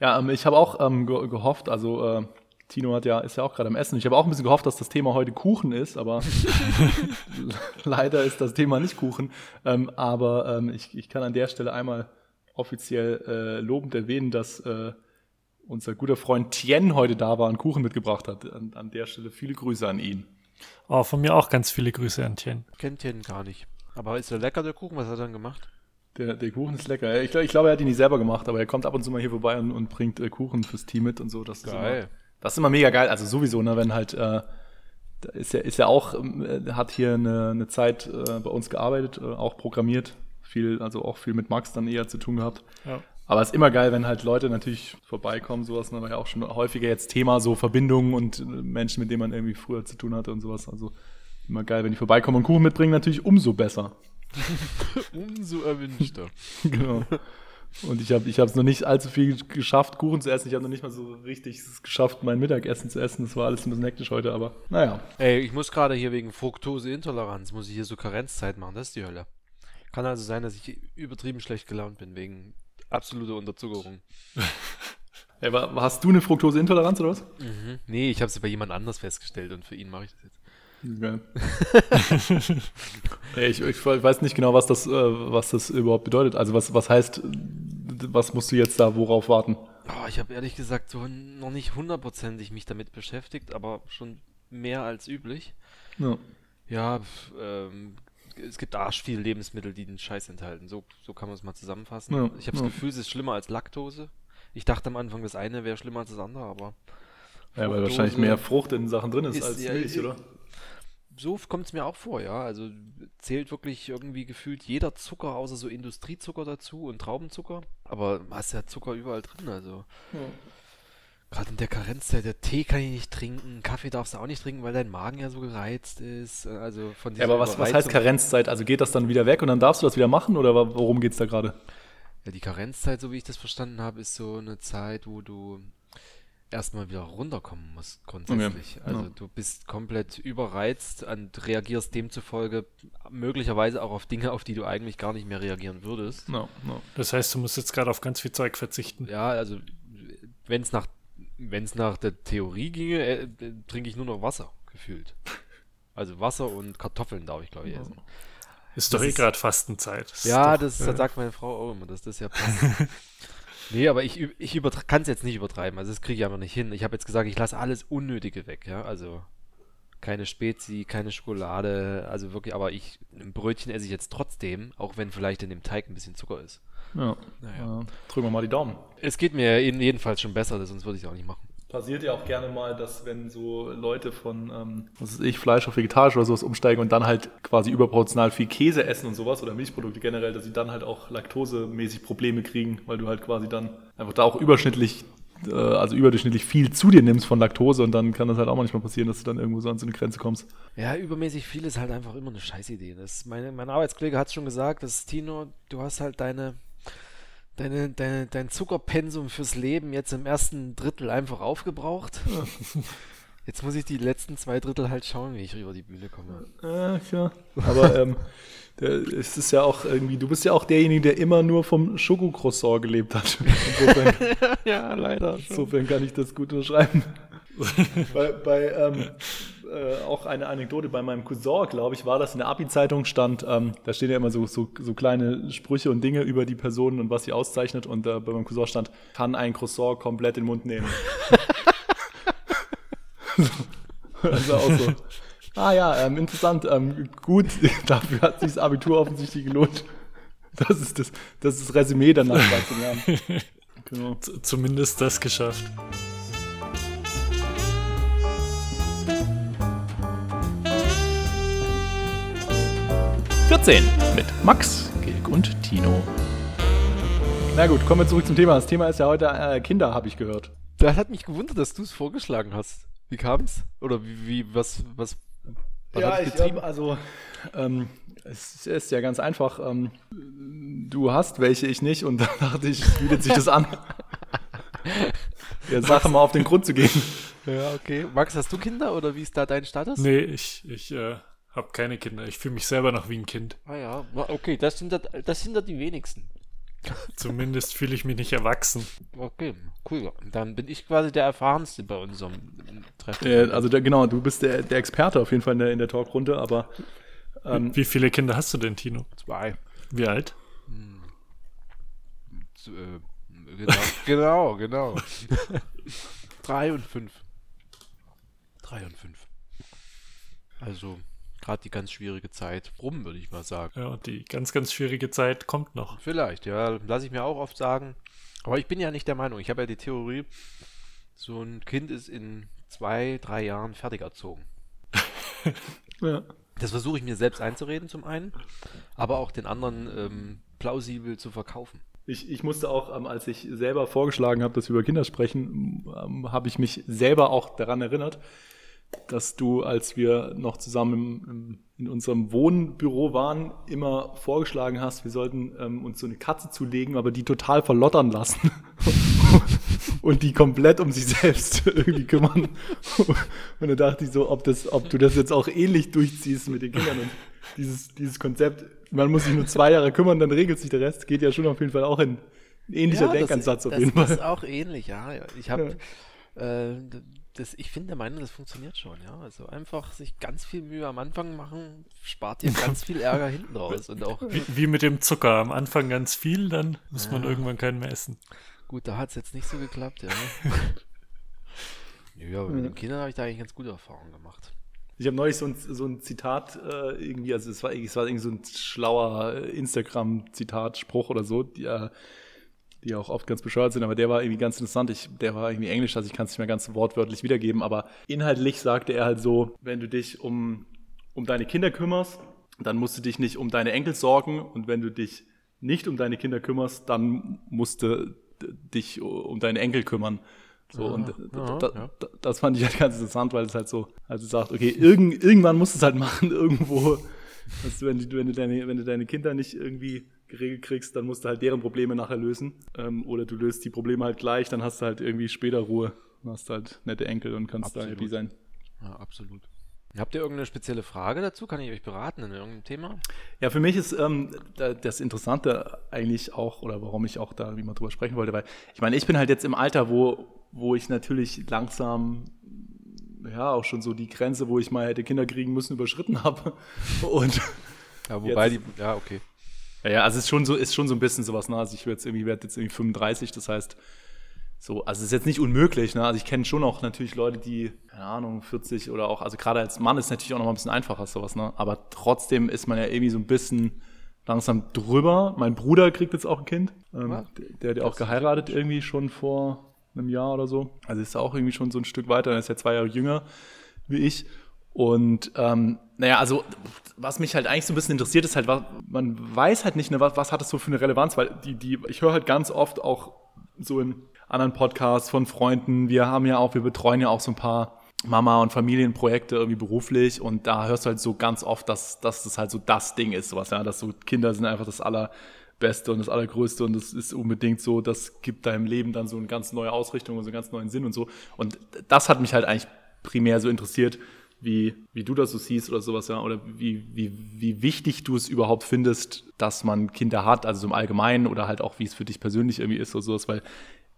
Ja, ähm, ich habe auch ähm, ge gehofft, also äh, Tino hat ja, ist ja auch gerade am Essen. Ich habe auch ein bisschen gehofft, dass das Thema heute Kuchen ist, aber leider ist das Thema nicht Kuchen. Ähm, aber ähm, ich, ich kann an der Stelle einmal offiziell äh, lobend erwähnen, dass äh, unser guter Freund Tien heute da war und Kuchen mitgebracht hat. An, an der Stelle viele Grüße an ihn. Oh, von mir auch ganz viele Grüße an Tien. Kennt Tien gar nicht. Aber ist der lecker, der Kuchen? Was hat er dann gemacht? Der, der Kuchen ist lecker. Ich glaube, ich glaub, er hat ihn nicht selber gemacht, aber er kommt ab und zu mal hier vorbei und, und bringt äh, Kuchen fürs Team mit und so. Das Geil. Ist immer, das ist immer mega geil. Also sowieso, ne, wenn halt, äh, ist ja, ist ja auch, äh, hat hier eine, eine Zeit äh, bei uns gearbeitet, äh, auch programmiert. Viel, also auch viel mit Max dann eher zu tun gehabt. Ja. Aber es ist immer geil, wenn halt Leute natürlich vorbeikommen, sowas, ne, war ja auch schon häufiger jetzt Thema, so Verbindungen und äh, Menschen, mit denen man irgendwie früher zu tun hatte und sowas. Also immer geil, wenn die vorbeikommen und Kuchen mitbringen, natürlich umso besser. umso erwünschter. genau. Und ich habe ich es noch nicht allzu viel geschafft, Kuchen zu essen. Ich habe noch nicht mal so richtig geschafft, mein Mittagessen zu essen. Das war alles ein bisschen hektisch heute, aber naja. Ey, ich muss gerade hier wegen Fructoseintoleranz, muss ich hier so Karenzzeit machen. Das ist die Hölle. Kann also sein, dass ich übertrieben schlecht gelaunt bin, wegen absoluter Unterzuckerung. Ey, hast du eine Fructoseintoleranz oder was? Mhm. Nee, ich habe sie bei jemand anders festgestellt und für ihn mache ich das jetzt. Ja. ich, ich, weiß nicht genau, was das, äh, was das überhaupt bedeutet. Also was, was heißt, was musst du jetzt da worauf warten? Oh, ich habe ehrlich gesagt so noch nicht hundertprozentig mich damit beschäftigt, aber schon mehr als üblich. Ja, ja ähm, es gibt arsch viele Lebensmittel, die den Scheiß enthalten. So, so kann man es mal zusammenfassen. Ja, ich habe das ja. Gefühl, es ist schlimmer als Laktose. Ich dachte am Anfang, das eine wäre schlimmer als das andere, aber. Ja, weil wahrscheinlich mehr Frucht in Sachen drin ist, ist als Milch, oder? So kommt es mir auch vor, ja. Also zählt wirklich irgendwie gefühlt jeder Zucker außer so Industriezucker dazu und Traubenzucker. Aber hast ja Zucker überall drin, also. Ja. Gerade in der Karenzzeit, der Tee kann ich nicht trinken, Kaffee darfst du auch nicht trinken, weil dein Magen ja so gereizt ist. Also von ja, aber was, was heißt Karenzzeit? Also geht das dann wieder weg und dann darfst du das wieder machen oder worum geht es da gerade? Ja, die Karenzzeit, so wie ich das verstanden habe, ist so eine Zeit, wo du erstmal wieder runterkommen muss, grundsätzlich. Okay. Also ja. du bist komplett überreizt und reagierst demzufolge möglicherweise auch auf Dinge, auf die du eigentlich gar nicht mehr reagieren würdest. No, no. Das heißt, du musst jetzt gerade auf ganz viel Zeug verzichten. Ja, also wenn es nach wenn es nach der Theorie ginge, äh, äh, trinke ich nur noch Wasser, gefühlt. Also Wasser und Kartoffeln darf ich, glaube ich, essen. Ist doch eh gerade Fastenzeit. Das ja, doch, das, das sagt meine Frau auch immer, dass das ja passt. Nee, aber ich, ich kann es jetzt nicht übertreiben. Also das kriege ich einfach nicht hin. Ich habe jetzt gesagt, ich lasse alles Unnötige weg, ja. Also keine Spezi, keine Schokolade, also wirklich, aber ich, ein Brötchen esse ich jetzt trotzdem, auch wenn vielleicht in dem Teig ein bisschen Zucker ist. Ja. Naja. Drücken wir mal die Daumen. Es geht mir jedenfalls schon besser, sonst würde ich es auch nicht machen passiert ja auch gerne mal, dass wenn so Leute von, ähm, was weiß ich, Fleisch auf vegetarisch oder sowas umsteigen und dann halt quasi überproportional viel Käse essen und sowas oder Milchprodukte generell, dass sie dann halt auch laktosemäßig Probleme kriegen, weil du halt quasi dann einfach da auch überschnittlich, äh, also überdurchschnittlich viel zu dir nimmst von Laktose und dann kann das halt auch manchmal passieren, dass du dann irgendwo so an so eine Grenze kommst. Ja, übermäßig viel ist halt einfach immer eine Scheißidee. Das meine, mein Arbeitskollege hat es schon gesagt, dass Tino, du hast halt deine deine, deine, dein Zuckerpensum fürs Leben jetzt im ersten Drittel einfach aufgebraucht. Jetzt muss ich die letzten zwei Drittel halt schauen, wie ich über die Bühne komme. Ja, klar. Aber ähm, es ist ja auch irgendwie, du bist ja auch derjenige, der immer nur vom Schokocroissant gelebt hat. Insofern, ja, leider. Insofern kann ich das gut unterschreiben. bei, bei ähm, äh, auch eine Anekdote bei meinem Cousin, glaube ich, war das in der Abi-Zeitung stand, ähm, da stehen ja immer so, so, so, kleine Sprüche und Dinge über die Personen und was sie auszeichnet und äh, bei meinem Cousin stand, kann ein Croissant komplett in den Mund nehmen. also auch so. Ah ja, ähm, interessant, ähm, gut, dafür hat sich das Abitur offensichtlich gelohnt. Das ist das, das, ist das Resümee dann nach 13 Jahren. Genau. Zumindest das geschafft. 14 mit Max, Gilg und Tino. Na gut, kommen wir zurück zum Thema. Das Thema ist ja heute äh, Kinder, habe ich gehört. Das hat mich gewundert, dass du es vorgeschlagen hast. Wie kam es? Oder wie, wie, was, was, was ja, ich, ähm, also ähm, es ist ja ganz einfach. Ähm, du hast welche, ich nicht und da dachte ich, bietet sich das an. Der Sache mal auf den Grund zu gehen. Ja, okay. Max, hast du Kinder oder wie ist da dein Status? Nee, ich, ich äh, habe keine Kinder. Ich fühle mich selber noch wie ein Kind. Ah ja, okay, das sind, das, das sind da die wenigsten. Zumindest fühle ich mich nicht erwachsen. Okay, cool. Dann bin ich quasi der Erfahrenste bei unserem Treffen. Äh, also der, genau, du bist der, der Experte auf jeden Fall in der, in der Talkrunde, aber ähm, Wie viele Kinder hast du denn, Tino? Zwei. Wie alt? Hm. genau, genau, genau. Drei und fünf. Drei und fünf. Also gerade die ganz schwierige Zeit rum, würde ich mal sagen. Ja, die ganz, ganz schwierige Zeit kommt noch. Vielleicht, ja, lasse ich mir auch oft sagen. Aber ich bin ja nicht der Meinung. Ich habe ja die Theorie, so ein Kind ist in zwei, drei Jahren fertig erzogen. ja. Das versuche ich mir selbst einzureden zum einen, aber auch den anderen ähm, plausibel zu verkaufen. Ich, ich musste auch, ähm, als ich selber vorgeschlagen habe, dass wir über Kinder sprechen, ähm, habe ich mich selber auch daran erinnert, dass du, als wir noch zusammen im, im, in unserem Wohnbüro waren, immer vorgeschlagen hast, wir sollten ähm, uns so eine Katze zulegen, aber die total verlottern lassen und die komplett um sich selbst irgendwie kümmern. Und da dachte ich so, ob, das, ob du das jetzt auch ähnlich durchziehst mit den Kindern und dieses, dieses Konzept, man muss sich nur zwei Jahre kümmern, dann regelt sich der Rest, geht ja schon auf jeden Fall auch in ähnlicher ja, Denkansatz das, auf jeden Fall. Das ist auch ähnlich, ja. Ich habe ja. äh, das, ich finde der Meinung, das funktioniert schon, ja. Also einfach sich ganz viel Mühe am Anfang machen, spart dir ganz viel Ärger hinten raus. Und auch wie, wie, mit dem Zucker, am Anfang ganz viel, dann muss ja. man irgendwann keinen mehr essen. Gut, da hat es jetzt nicht so geklappt, ja. ja, aber mit den Kindern habe ich da eigentlich ganz gute Erfahrungen gemacht. Ich habe neulich so ein, so ein Zitat äh, irgendwie, also es war, es war irgendwie so ein schlauer Instagram-Zitat-Spruch oder so, die, äh, die auch oft ganz bescheuert sind, aber der war irgendwie ganz interessant. Ich, der war irgendwie englisch, also ich kann es nicht mehr ganz wortwörtlich wiedergeben, aber inhaltlich sagte er halt so, wenn du dich um, um deine Kinder kümmerst, dann musst du dich nicht um deine Enkel sorgen und wenn du dich nicht um deine Kinder kümmerst, dann musst du dich um deine Enkel kümmern. So, ja, und ja, da, ja. das fand ich halt ganz interessant, weil es halt so, also sagt, okay, irgend, irgendwann musst du es halt machen, irgendwo. Also wenn, du, wenn, du deine, wenn du deine Kinder nicht irgendwie geregelt kriegst, dann musst du halt deren Probleme nachher lösen. Ähm, oder du löst die Probleme halt gleich, dann hast du halt irgendwie später Ruhe. Dann hast du halt nette Enkel und kannst absolut. da happy sein. Ja, absolut. Habt ihr irgendeine spezielle Frage dazu? Kann ich euch beraten in irgendeinem Thema? Ja, für mich ist ähm, das Interessante eigentlich auch, oder warum ich auch da wie man drüber sprechen wollte, weil ich meine, ich bin halt jetzt im Alter, wo, wo ich natürlich langsam ja auch schon so die Grenze, wo ich mal hätte Kinder kriegen müssen, überschritten habe. Und ja, wobei jetzt, die, ja, okay. Ja, ja, also es ist schon so, ist schon so ein bisschen sowas, ne? Also ich werde jetzt irgendwie, werde jetzt irgendwie 35, das heißt, so, also es ist jetzt nicht unmöglich, ne? Also ich kenne schon auch natürlich Leute, die, keine Ahnung, 40 oder auch, also gerade als Mann ist es natürlich auch noch mal ein bisschen einfacher, sowas, ne? Aber trotzdem ist man ja irgendwie so ein bisschen langsam drüber. Mein Bruder kriegt jetzt auch ein Kind. Ähm, der, der auch geheiratet irgendwie schon vor einem Jahr oder so. Also ist auch irgendwie schon so ein Stück weiter. Er ist ja zwei Jahre jünger wie ich. Und ähm, naja, also was mich halt eigentlich so ein bisschen interessiert, ist halt, was, man weiß halt nicht, ne, was, was hat das so für eine Relevanz, weil die, die, ich höre halt ganz oft auch so in anderen Podcasts von Freunden, wir haben ja auch, wir betreuen ja auch so ein paar Mama- und Familienprojekte irgendwie beruflich und da hörst du halt so ganz oft, dass, dass das halt so das Ding ist, sowas, ja, dass so Kinder sind einfach das Allerbeste und das Allergrößte und das ist unbedingt so, das gibt deinem Leben dann so eine ganz neue Ausrichtung und so einen ganz neuen Sinn und so. Und das hat mich halt eigentlich primär so interessiert, wie, wie du das so siehst oder sowas, ja, oder wie, wie, wie wichtig du es überhaupt findest, dass man Kinder hat, also so im Allgemeinen oder halt auch, wie es für dich persönlich irgendwie ist oder sowas, weil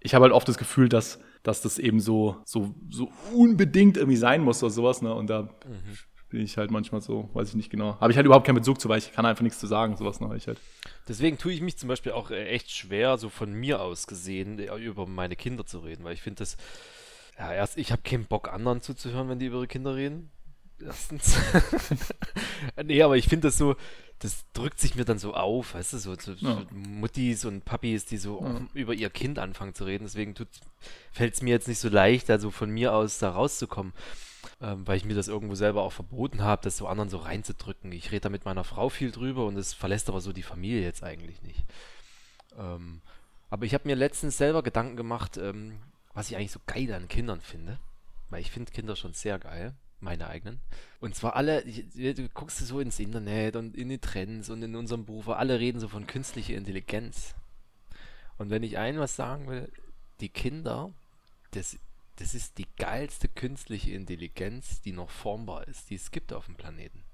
ich habe halt oft das Gefühl, dass, dass das eben so, so, so unbedingt irgendwie sein muss oder sowas, ne, und da mhm. bin ich halt manchmal so, weiß ich nicht genau, habe ich halt überhaupt keinen Bezug zu, weil ich kann einfach nichts zu sagen, sowas, ne, ich halt. Deswegen tue ich mich zum Beispiel auch äh, echt schwer, so von mir aus gesehen, äh, über meine Kinder zu reden, weil ich finde das, ja, erst, ich habe keinen Bock, anderen zuzuhören, wenn die über ihre Kinder reden. Erstens. nee, aber ich finde das so, das drückt sich mir dann so auf, weißt du, so, so, ja. so Muttis und Papis, die so ja. über ihr Kind anfangen zu reden. Deswegen fällt es mir jetzt nicht so leicht, also von mir aus da rauszukommen, ähm, weil ich mir das irgendwo selber auch verboten habe, das so anderen so reinzudrücken. Ich rede da mit meiner Frau viel drüber und es verlässt aber so die Familie jetzt eigentlich nicht. Ähm, aber ich habe mir letztens selber Gedanken gemacht, ähm, was ich eigentlich so geil an Kindern finde. Weil ich finde Kinder schon sehr geil, meine eigenen. Und zwar alle, du guckst so ins Internet und in die Trends und in unserem Beruf, alle reden so von künstlicher Intelligenz. Und wenn ich ein was sagen will, die Kinder, das, das ist die geilste künstliche Intelligenz, die noch formbar ist, die es gibt auf dem Planeten.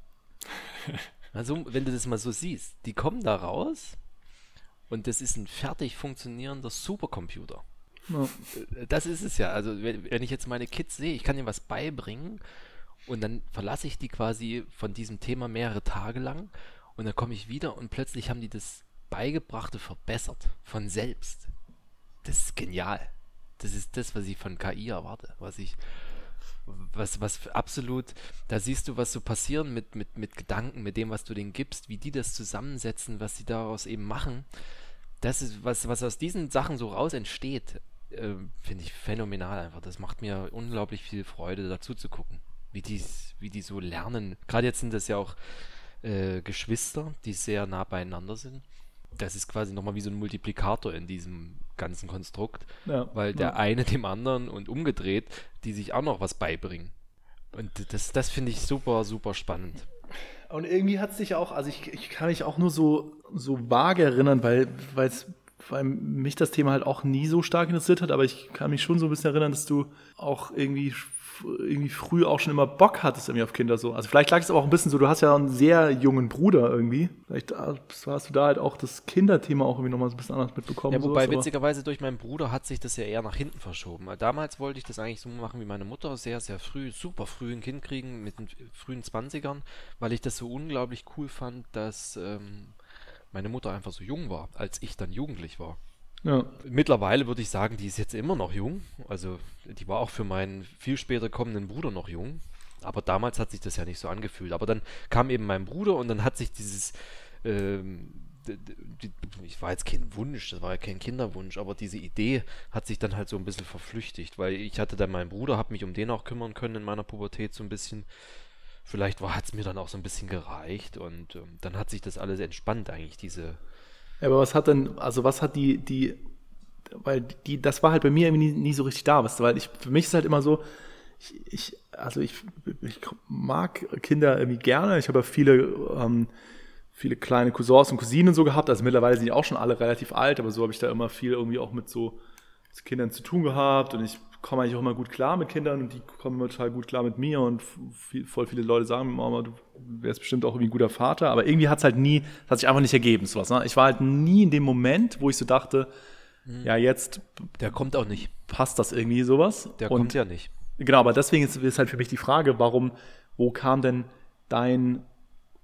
Also, wenn du das mal so siehst, die kommen da raus Und das ist ein fertig funktionierender Supercomputer. Ja. Das ist es ja. Also, wenn, wenn ich jetzt meine Kids sehe, ich kann ihnen was beibringen und dann verlasse ich die quasi von diesem Thema mehrere Tage lang und dann komme ich wieder und plötzlich haben die das Beigebrachte verbessert von selbst. Das ist genial. Das ist das, was ich von KI erwarte, was ich was, was absolut, da siehst du, was so passieren mit, mit, mit Gedanken, mit dem, was du denen gibst, wie die das zusammensetzen, was sie daraus eben machen. Das ist, was, was aus diesen Sachen so raus entsteht, äh, finde ich phänomenal einfach. Das macht mir unglaublich viel Freude, dazu zu gucken, wie die, wie die so lernen. Gerade jetzt sind das ja auch äh, Geschwister, die sehr nah beieinander sind. Das ist quasi nochmal wie so ein Multiplikator in diesem ganzen Konstrukt, ja, weil der ja. eine dem anderen und umgedreht, die sich auch noch was beibringen. Und das, das finde ich super, super spannend. Und irgendwie hat sich auch, also ich, ich kann mich auch nur so, so vage erinnern, weil, weil mich das Thema halt auch nie so stark interessiert hat, aber ich kann mich schon so ein bisschen erinnern, dass du auch irgendwie irgendwie früh auch schon immer Bock hattest irgendwie auf Kinder so. Also vielleicht lag es aber auch ein bisschen so, du hast ja einen sehr jungen Bruder irgendwie. Vielleicht hast du da halt auch das Kinderthema auch irgendwie nochmal so ein bisschen anders mitbekommen. Ja, wobei sowas, witzigerweise durch meinen Bruder hat sich das ja eher nach hinten verschoben. Damals wollte ich das eigentlich so machen wie meine Mutter, sehr, sehr früh, super früh ein Kind kriegen mit den frühen 20ern, weil ich das so unglaublich cool fand, dass ähm, meine Mutter einfach so jung war, als ich dann jugendlich war. Ja. Mittlerweile würde ich sagen, die ist jetzt immer noch jung. Also die war auch für meinen viel später kommenden Bruder noch jung. Aber damals hat sich das ja nicht so angefühlt. Aber dann kam eben mein Bruder und dann hat sich dieses, ähm, ich war jetzt kein Wunsch, das war ja kein Kinderwunsch, aber diese Idee hat sich dann halt so ein bisschen verflüchtigt, weil ich hatte dann meinen Bruder, habe mich um den auch kümmern können in meiner Pubertät so ein bisschen. Vielleicht hat es mir dann auch so ein bisschen gereicht und ähm, dann hat sich das alles entspannt eigentlich, diese, ja, aber was hat denn, also was hat die, die, weil die, das war halt bei mir irgendwie nie, nie so richtig da, du, weil ich, für mich ist halt immer so, ich, ich also ich, ich mag Kinder irgendwie gerne, ich habe ja viele, ähm, viele kleine Cousins und Cousinen so gehabt, also mittlerweile sind die auch schon alle relativ alt, aber so habe ich da immer viel irgendwie auch mit so Kindern zu tun gehabt und ich komme eigentlich auch immer gut klar mit Kindern und die kommen immer total gut klar mit mir und viel, voll viele Leute sagen mir immer, du wärst bestimmt auch irgendwie ein guter Vater, aber irgendwie hat es halt nie, hat sich einfach nicht ergeben, sowas. Ne? Ich war halt nie in dem Moment, wo ich so dachte, hm. ja jetzt. Der kommt auch nicht. Passt das irgendwie sowas? Der und, kommt ja nicht. Genau, aber deswegen ist, ist halt für mich die Frage, warum, wo kam denn dein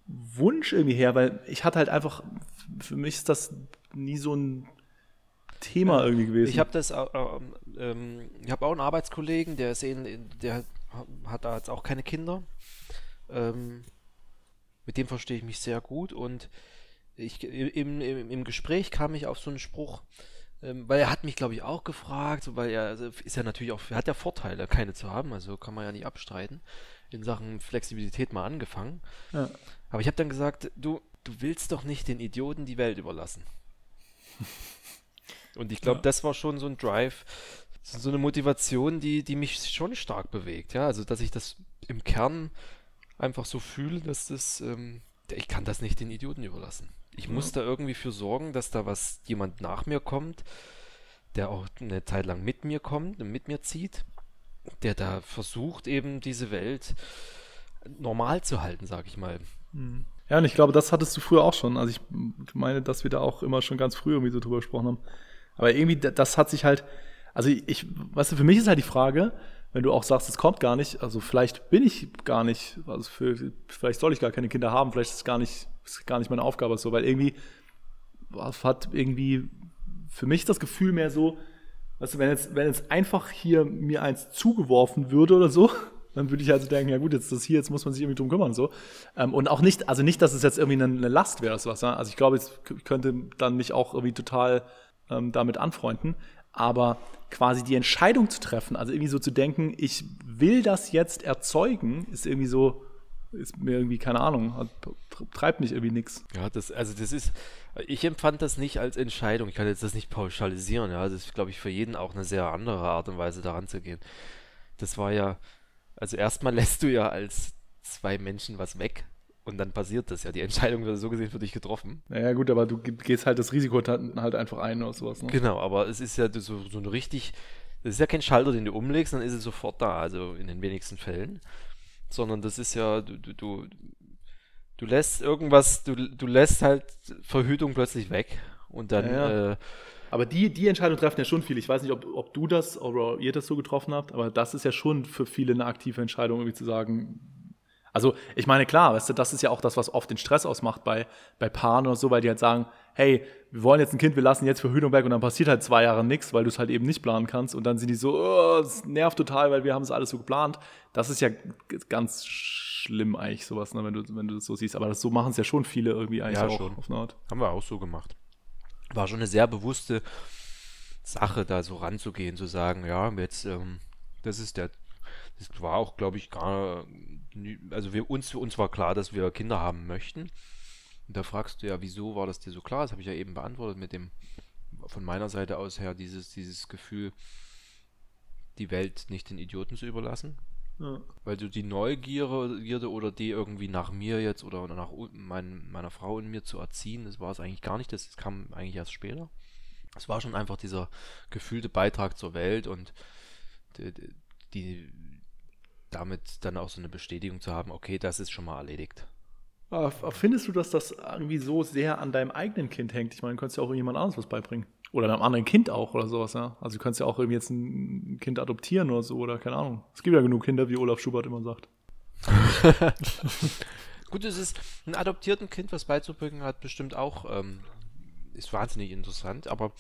Wunsch irgendwie her? Weil ich hatte halt einfach, für mich ist das nie so ein Thema irgendwie gewesen. Ich habe das, äh, ähm, ich habe auch einen Arbeitskollegen, der ist in, der hat da jetzt auch keine Kinder. Ähm, mit dem verstehe ich mich sehr gut und ich, im, im, im Gespräch kam ich auf so einen Spruch, ähm, weil er hat mich, glaube ich, auch gefragt, weil er also ist ja natürlich auch, er hat ja Vorteile, keine zu haben, also kann man ja nicht abstreiten. In Sachen Flexibilität mal angefangen. Ja. Aber ich habe dann gesagt, du, du willst doch nicht den Idioten die Welt überlassen. Und ich glaube, ja. das war schon so ein Drive, so eine Motivation, die, die mich schon stark bewegt. Ja, also dass ich das im Kern einfach so fühle, dass das, ähm, ich kann das nicht den Idioten überlassen. Ich ja. muss da irgendwie für sorgen, dass da was jemand nach mir kommt, der auch eine Zeit lang mit mir kommt und mit mir zieht, der da versucht eben diese Welt normal zu halten, sag ich mal. Mhm. Ja, und ich glaube, das hattest du früher auch schon. Also ich meine, dass wir da auch immer schon ganz früh irgendwie so drüber gesprochen haben. Aber irgendwie, das hat sich halt, also ich, weißt du, für mich ist halt die Frage, wenn du auch sagst, es kommt gar nicht, also vielleicht bin ich gar nicht, also für, vielleicht soll ich gar keine Kinder haben, vielleicht ist es gar nicht, ist gar nicht meine Aufgabe so, weil irgendwie hat irgendwie für mich das Gefühl mehr so, weißt du, wenn jetzt, wenn jetzt einfach hier mir eins zugeworfen würde oder so, dann würde ich also denken, ja gut, jetzt das hier, jetzt muss man sich irgendwie drum kümmern so. Ähm, und auch nicht, also nicht, dass es jetzt irgendwie eine, Last wäre sowas. Ja? Also ich glaube, ich könnte dann mich auch irgendwie total ähm, damit anfreunden. Aber quasi die Entscheidung zu treffen, also irgendwie so zu denken, ich will das jetzt erzeugen, ist irgendwie so, ist mir irgendwie, keine Ahnung, hat, treibt mich irgendwie nichts. Ja, das, also das ist, ich empfand das nicht als Entscheidung. Ich kann jetzt das nicht pauschalisieren, ja. Das ist, glaube ich, für jeden auch eine sehr andere Art und Weise daran zu gehen. Das war ja, also erstmal lässt du ja als zwei Menschen was weg und dann passiert das ja. Die Entscheidung wird so gesehen für dich getroffen. Naja, gut, aber du gehst halt das Risiko halt einfach ein oder sowas. Ne? Genau, aber es ist ja so, so ein richtig. Das ist ja kein Schalter, den du umlegst, dann ist es sofort da, also in den wenigsten Fällen. Sondern das ist ja, du, du, du, du lässt irgendwas, du, du lässt halt Verhütung plötzlich weg Und dann. Ja, ja. Äh, aber die, die Entscheidung treffen ja schon viele. Ich weiß nicht, ob, ob du das oder ihr das so getroffen habt, aber das ist ja schon für viele eine aktive Entscheidung, irgendwie zu sagen, also ich meine, klar, weißt du, das ist ja auch das, was oft den Stress ausmacht bei, bei Paaren oder so, weil die halt sagen, hey, wir wollen jetzt ein Kind, wir lassen jetzt Verhütung weg und dann passiert halt zwei Jahre nichts, weil du es halt eben nicht planen kannst und dann sind die so, oh, das nervt total, weil wir haben es alles so geplant. Das ist ja ganz schlimm eigentlich sowas, ne, wenn du wenn du das so siehst. Aber das, so machen es ja schon viele irgendwie eigentlich Ja, auch schon. auf eine Art. Haben wir auch so gemacht. War schon eine sehr bewusste Sache, da so ranzugehen, zu sagen, ja, jetzt, ähm, das ist der, das war auch, glaube ich, gar, also wir, uns, für uns war klar, dass wir Kinder haben möchten. Und da fragst du ja, wieso war das dir so klar? Das habe ich ja eben beantwortet mit dem, von meiner Seite aus her, dieses, dieses Gefühl, die Welt nicht den Idioten zu überlassen. Ja. Weil du die Neugierde Gierde oder die irgendwie nach mir jetzt oder nach mein, meiner Frau in mir zu erziehen, das war es eigentlich gar nicht. Das, kam eigentlich erst später. Es war schon einfach dieser gefühlte Beitrag zur Welt und die, die damit dann auch so eine Bestätigung zu haben, okay, das ist schon mal erledigt. Aber findest du, dass das irgendwie so sehr an deinem eigenen Kind hängt? Ich meine, du könntest ja auch jemand anderes was beibringen. Oder einem anderen Kind auch oder sowas, ja. Also du könntest ja auch irgendwie jetzt ein Kind adoptieren oder so oder keine Ahnung. Es gibt ja genug Kinder, wie Olaf Schubert immer sagt. Gut, es ist ein adoptierten Kind, was beizubringen hat, bestimmt auch, ähm, ist wahnsinnig interessant, aber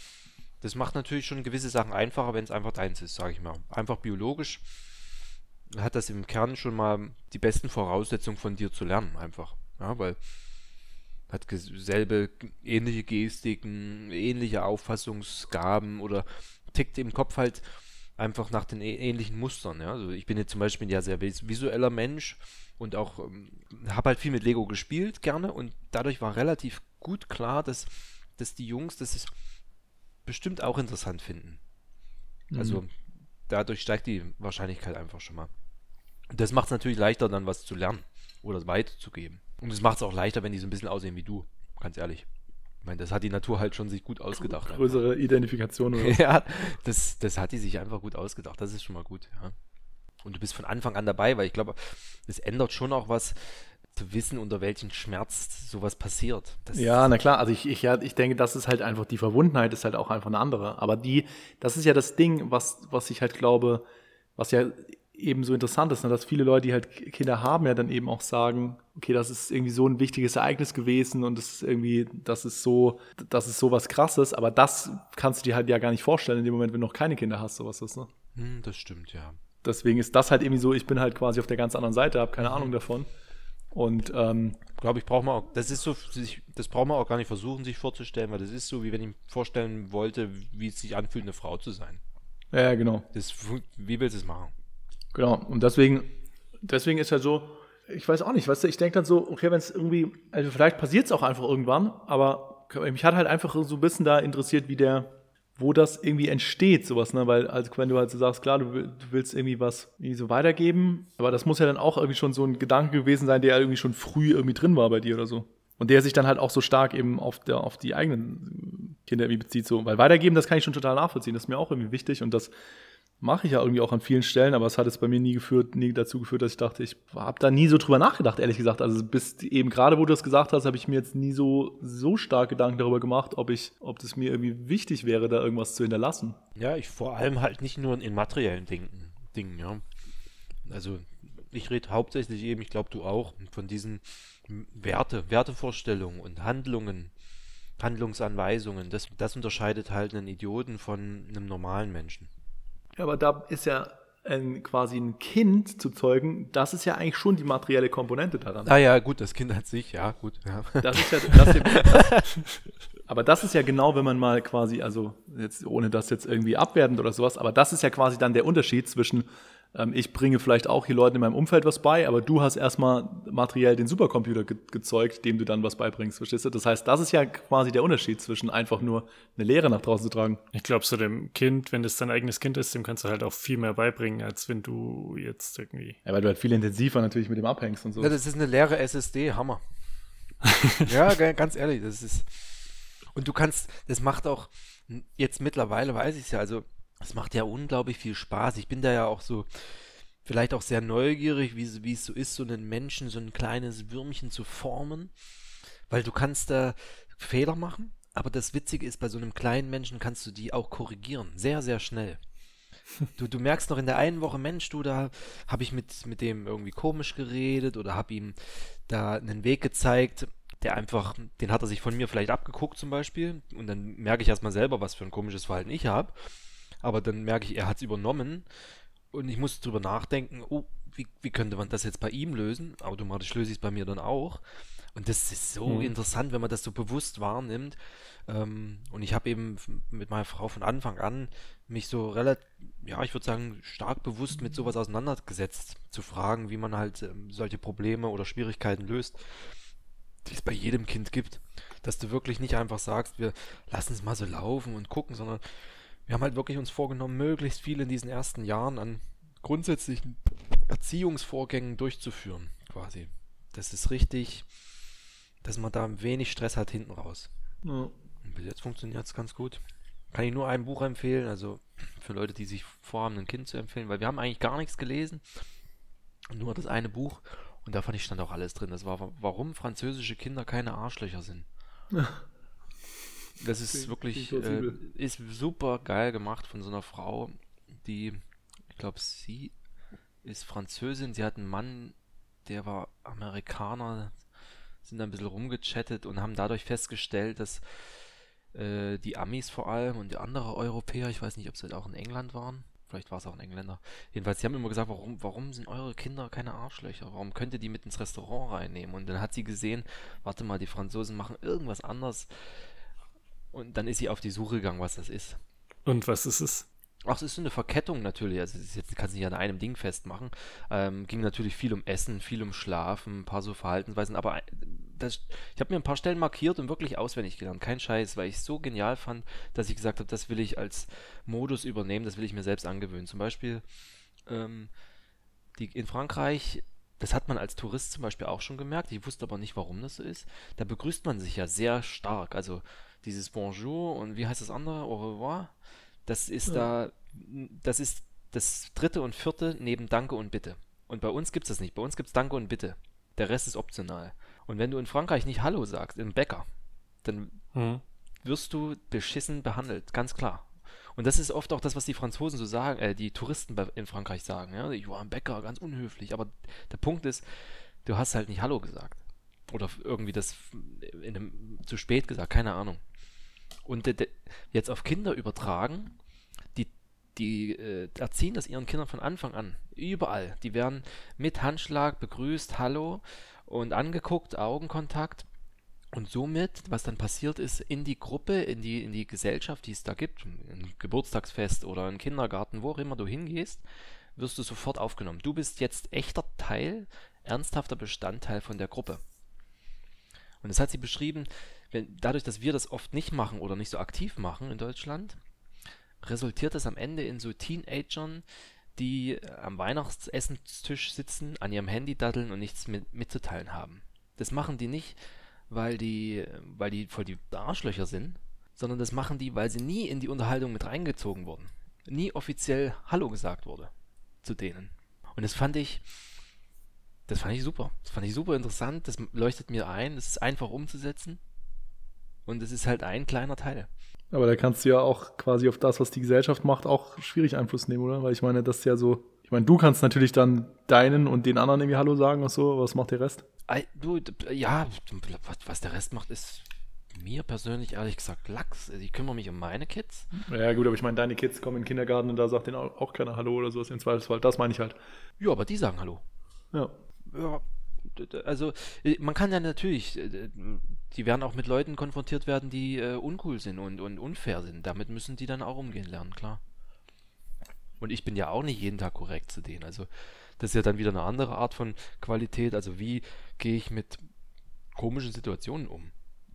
das macht natürlich schon gewisse Sachen einfacher, wenn es einfach deins ist, sage ich mal. Einfach biologisch hat das im Kern schon mal die besten Voraussetzungen von dir zu lernen, einfach. Ja, weil hat selbe ähnliche Gestiken, ähnliche Auffassungsgaben oder tickt im Kopf halt einfach nach den ähnlichen Mustern. Ja? Also ich bin jetzt zum Beispiel ja sehr vis- visueller Mensch und auch ähm, habe halt viel mit Lego gespielt gerne und dadurch war relativ gut klar, dass, dass die Jungs das ist bestimmt auch interessant finden. Also dadurch steigt die Wahrscheinlichkeit einfach schon mal. Das macht es natürlich leichter, dann was zu lernen oder weiterzugeben. Und es macht es auch leichter, wenn die so ein bisschen aussehen wie du, ganz ehrlich. Ich meine, das hat die Natur halt schon sich gut ausgedacht. einfach. Größere Identifikation oder Ja, das, das hat die sich einfach gut ausgedacht. Das ist schon mal gut, ja. Und du bist von Anfang an dabei, weil ich glaube, es ändert schon auch was, zu wissen, unter welchem Schmerz sowas passiert. Das Ja, na klar, also ich, ich, ja, ich denke, das ist halt einfach, die Verwundenheit ist halt auch einfach eine andere. Aber die, das ist ja das Ding, was, was ich halt glaube, was ja eben so interessant ist, ne, dass viele Leute, die halt Kinder haben, ja dann eben auch sagen, okay, das ist irgendwie so ein wichtiges Ereignis gewesen und das ist irgendwie, das ist so, das ist so was krasses, aber das kannst du dir halt ja gar nicht vorstellen in dem Moment, wenn du noch keine Kinder hast, sowas ist, ne? Hm, das stimmt, ja. Deswegen ist das halt irgendwie so, ich bin halt quasi auf der ganz anderen Seite, habe keine Ahnung davon. Und ähm, Glaube ich, braucht man auch, das ist so, das braucht man auch gar nicht versuchen, sich vorzustellen, weil das ist so, wie wenn ich mir vorstellen wollte, wie es sich anfühlt, eine Frau zu sein. ja, genau. Das, wie willst du es machen? Genau, und deswegen, deswegen ist halt so, ich weiß auch nicht, weißt du, ich denke dann so, okay, wenn es irgendwie, also vielleicht passiert es auch einfach irgendwann, aber mich hat halt einfach so ein bisschen da interessiert, wie der, wo das irgendwie entsteht, sowas, ne, weil, also wenn du halt so sagst, klar, du, will- du willst irgendwie was irgendwie so weitergeben, aber das muss ja dann auch irgendwie schon so ein Gedanke gewesen sein, der irgendwie schon früh irgendwie drin war bei dir oder so. Und der sich dann halt auch so stark eben auf, der, auf die eigenen Kinder irgendwie bezieht, so, weil weitergeben, das kann ich schon total nachvollziehen, das ist mir auch irgendwie wichtig und das mache ich ja irgendwie auch an vielen Stellen, aber es hat es bei mir nie geführt, nie dazu geführt, dass ich dachte, ich habe da nie so drüber nachgedacht, ehrlich gesagt. Also bis eben gerade, wo du das gesagt hast, habe ich mir jetzt nie so so stark Gedanken darüber gemacht, ob ich, ob das mir irgendwie wichtig wäre, da irgendwas zu hinterlassen. Ja, ich vor allem halt nicht nur in materiellen Dingen, Dingen ja. Also ich rede hauptsächlich eben, ich glaube du auch, von diesen Werte, Wertevorstellungen und Handlungen, Handlungsanweisungen. Das, das unterscheidet halt einen Idioten von einem normalen Menschen. Ja, aber da ist ja ein, quasi ein Kind zu zeugen, das ist ja eigentlich schon die materielle Komponente daran. Ah ja, gut, das Kind an sich, ja, gut. Ja. Das ist ja, das, das, aber das ist ja genau, wenn man mal quasi, also jetzt ohne das jetzt irgendwie abwertend oder sowas, aber das ist ja quasi dann der Unterschied zwischen, ich bringe vielleicht auch hier Leuten in meinem Umfeld was bei, aber du hast erstmal materiell den Supercomputer ge gezeugt, dem du dann was beibringst, verstehst du? Das heißt, das ist ja quasi der Unterschied zwischen einfach nur eine Lehre nach draußen zu tragen. Ich glaube, so dem Kind, wenn das dein eigenes Kind ist, dem kannst du halt auch viel mehr beibringen, als wenn du jetzt irgendwie. Ja, weil du halt viel intensiver natürlich mit dem abhängst und so. Ja, das ist eine leere SSD, Hammer. ja, ganz ehrlich, das ist. Und du kannst, das macht auch, jetzt mittlerweile weiß ich es ja, also es macht ja unglaublich viel Spaß. Ich bin da ja auch so, vielleicht auch sehr neugierig, wie, es- wie es so ist, so einen Menschen, so ein kleines Würmchen zu formen, weil du kannst da Fehler machen, Aber das Witzige ist, bei so einem kleinen Menschen kannst du die auch korrigieren. Sehr, sehr schnell. Du, du merkst noch in der einen Woche, Mensch, du, da habe ich mit, mit dem irgendwie komisch geredet oder habe ihm da einen Weg gezeigt, der einfach, den hat er sich von mir vielleicht abgeguckt zum Beispiel. Und dann merke ich erstmal selber, was für ein komisches Verhalten ich habe. Aber dann merke ich, er hat es übernommen und ich muss drüber nachdenken, oh, wie, wie könnte man das jetzt bei ihm lösen? Automatisch löse ich es bei mir dann auch. Und das ist so mhm. interessant, wenn man das so bewusst wahrnimmt. Ähm, und ich habe eben mit meiner Frau von Anfang an mich so relativ, ja, ich würde sagen, stark bewusst mit sowas auseinandergesetzt, zu fragen, wie man halt ähm, solche Probleme oder Schwierigkeiten löst, die es bei jedem Kind gibt. Dass du wirklich nicht einfach sagst, wir lassen es mal so laufen und gucken, sondern wir haben halt wirklich uns vorgenommen, möglichst viel in diesen ersten Jahren an grundsätzlichen Erziehungsvorgängen durchzuführen, quasi. Das ist richtig, dass man da wenig Stress hat hinten raus. Ja. Und bis jetzt funktioniert es ganz gut. Kann ich nur ein Buch empfehlen, also für Leute, die sich vorhaben, ein Kind zu empfehlen, weil wir haben eigentlich gar nichts gelesen. Nur das eine Buch und da fand ich stand auch alles drin. Das war, warum französische Kinder keine Arschlöcher sind. Das ist wirklich, äh, ist super geil gemacht von so einer Frau, die, ich glaube, sie ist Französin, sie hat einen Mann, der war Amerikaner, sind da ein bisschen rumgechattet und haben dadurch festgestellt, dass äh, die Amis vor allem und die anderen Europäer, ich weiß nicht, ob sie auch in England waren, vielleicht war es auch ein Engländer, jedenfalls, sie haben immer gesagt, warum, warum sind eure Kinder keine Arschlöcher? Warum könnt ihr die mit ins Restaurant reinnehmen? Und dann hat sie gesehen, warte mal, die Franzosen machen irgendwas anders. Und dann ist sie auf die Suche gegangen, was das ist. Und was ist es? Ach, es ist eine Verkettung natürlich. Also jetzt kann sich nicht an einem Ding festmachen. Ähm, ging natürlich viel um Essen, viel um Schlafen, ein paar so Verhaltensweisen. Aber das, ich habe mir ein paar Stellen markiert und wirklich auswendig gelernt. Kein Scheiß, weil ich es so genial fand, dass ich gesagt habe, das will ich als Modus übernehmen, das will ich mir selbst angewöhnen. Zum Beispiel ähm, die, in Frankreich, das hat man als Tourist zum Beispiel auch schon gemerkt. Ich wusste aber nicht, warum das so ist. Da begrüßt man sich ja sehr stark. Also dieses Bonjour und wie heißt das andere? Au revoir das ist ja. da, das ist das dritte und vierte neben Danke und Bitte. Und bei uns gibt es das nicht. Bei uns gibt es Danke und Bitte. Der Rest ist optional. Und wenn du in Frankreich nicht Hallo sagst, im Bäcker, dann hm. wirst du beschissen behandelt, ganz klar. Und das ist oft auch das, was die Franzosen so sagen, äh, die Touristen in Frankreich sagen. Ja, ich war im Bäcker, ganz unhöflich. Aber der Punkt ist, du hast halt nicht Hallo gesagt. Oder irgendwie das einem, zu spät gesagt, keine Ahnung. Und jetzt auf Kinder übertragen, die, die äh, erziehen das ihren Kindern von Anfang an. Überall. Die werden mit Handschlag begrüßt, Hallo und angeguckt, Augenkontakt. Und somit, was dann passiert ist, in die Gruppe, in die, in die Gesellschaft, die es da gibt, ein Geburtstagsfest oder ein Kindergarten, wo auch immer du hingehst, wirst du sofort aufgenommen. Du bist jetzt echter Teil, ernsthafter Bestandteil von der Gruppe. Und das hat sie beschrieben, wenn, dadurch, dass wir das oft nicht machen oder nicht so aktiv machen in Deutschland, resultiert das am Ende in so Teenagern, die äh, am Weihnachtsessenstisch sitzen, an ihrem Handy daddeln und nichts mit, mitzuteilen haben. Das machen die nicht, weil die, weil die voll die Arschlöcher sind, sondern das machen die, weil sie nie in die Unterhaltung mit reingezogen wurden. Nie offiziell Hallo gesagt wurde zu denen. Und das fand ich, das fand ich super. Das fand ich super interessant. Das leuchtet mir ein. Das ist einfach umzusetzen. Und es ist halt ein kleiner Teil. Aber da kannst du ja auch quasi auf das, was die Gesellschaft macht, auch schwierig Einfluss nehmen, oder? Weil ich meine, das ist ja so. Ich meine, du kannst natürlich dann deinen und den anderen irgendwie Hallo sagen und so. Was macht der Rest? Du, ja, was der Rest macht, ist mir persönlich ehrlich gesagt Lachs. Also ich kümmere mich um meine Kids. Ja, gut, aber ich meine, deine Kids kommen in den Kindergarten und da sagt denen auch keiner Hallo oder sowas im Zweifelsfall. Das meine ich halt. Ja, aber die sagen Hallo. Ja. Ja, also äh, man kann ja natürlich, äh, die werden auch mit Leuten konfrontiert werden, die äh, uncool sind und, und unfair sind. Damit müssen die dann auch umgehen lernen, klar. Und ich bin ja auch nicht jeden Tag korrekt zu denen. Also das ist ja dann wieder eine andere Art von Qualität. Also wie gehe ich mit komischen Situationen um?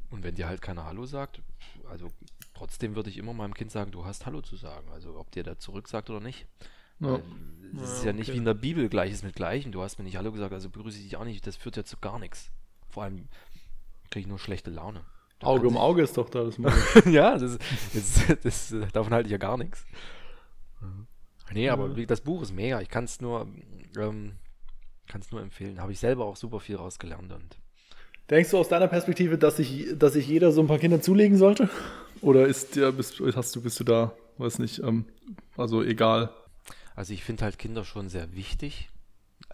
Und wenn dir halt keiner Hallo sagt, also trotzdem würde ich immer meinem Kind sagen, du hast Hallo zu sagen. Also ob dir da zurück sagt oder nicht. Ja. Es ist ja, ja nicht okay. wie in der Bibel Gleiches mit Gleichen. Du hast mir nicht Hallo gesagt, also begrüße ich dich auch nicht. Das führt ja zu gar nichts. Vor allem kriege ich nur schlechte Laune. Da Auge um Auge ist doch da das Ja, das, das, das, davon halte ich ja gar nichts. Nee, aber das Buch ist mega. Ich kann es nur, ähm, nur empfehlen. Habe ich selber auch super viel rausgelernt und Denkst du aus deiner Perspektive, dass sich dass ich jeder so ein paar Kinder zulegen sollte? Oder ist ja, bist, hast du, bist du da, weiß nicht, ähm, also egal? Also ich finde halt Kinder schon sehr wichtig.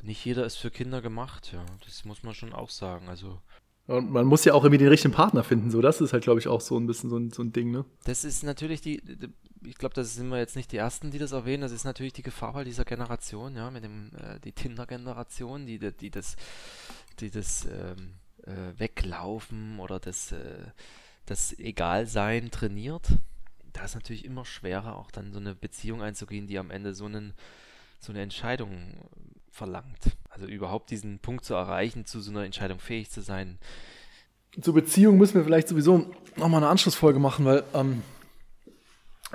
Nicht jeder ist für Kinder gemacht, ja. Das muss man schon auch sagen. Also und man muss ja auch irgendwie den richtigen Partner finden, so das ist halt, glaube ich, auch so ein bisschen so ein, so ein Ding, ne? Das ist natürlich die, ich glaube, das sind wir jetzt nicht die Ersten, die das erwähnen, das ist natürlich die Gefahr bei dieser Generation, ja, mit dem, äh, die Tinder-Generation, die, die das, die das ähm, äh, Weglaufen oder das, äh, das Egalsein trainiert. Da ist natürlich immer schwerer, auch dann so eine Beziehung einzugehen, die am Ende so, einen, so eine Entscheidung verlangt. Also überhaupt diesen Punkt zu erreichen, zu so einer Entscheidung fähig zu sein. Zur Beziehung müssen wir vielleicht sowieso nochmal eine Anschlussfolge machen, weil ähm,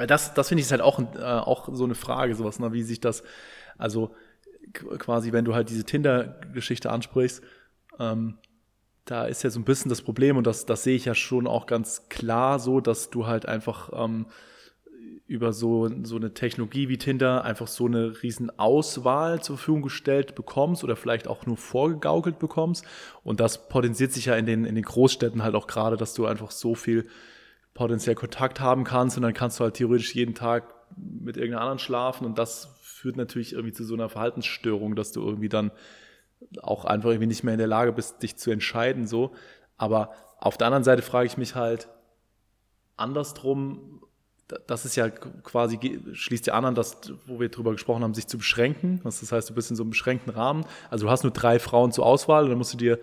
das, das finde ich halt auch, äh, auch so eine Frage, sowas, ne, wie sich das, also quasi, wenn du halt diese Tinder-Geschichte ansprichst, ähm, da ist ja so ein bisschen das Problem und das, das sehe ich ja schon auch ganz klar so, dass du halt einfach ähm, über so, so eine Technologie wie Tinder einfach so eine riesen Auswahl zur Verfügung gestellt bekommst oder vielleicht auch nur vorgegaukelt bekommst. Und das potenziert sich ja in den, in den Großstädten halt auch gerade, dass du einfach so viel potenziell Kontakt haben kannst und dann kannst du halt theoretisch jeden Tag mit irgendeiner anderen schlafen und das führt natürlich irgendwie zu so einer Verhaltensstörung, dass du irgendwie dann auch einfach irgendwie nicht mehr in der Lage bist, dich zu entscheiden so. Aber auf der anderen Seite frage ich mich halt andersrum, das ist ja quasi, schließt ja an an das, wo wir drüber gesprochen haben, sich zu beschränken. Das heißt, du bist in so einem beschränkten Rahmen. Also du hast nur drei Frauen zur Auswahl und dann musst du dir,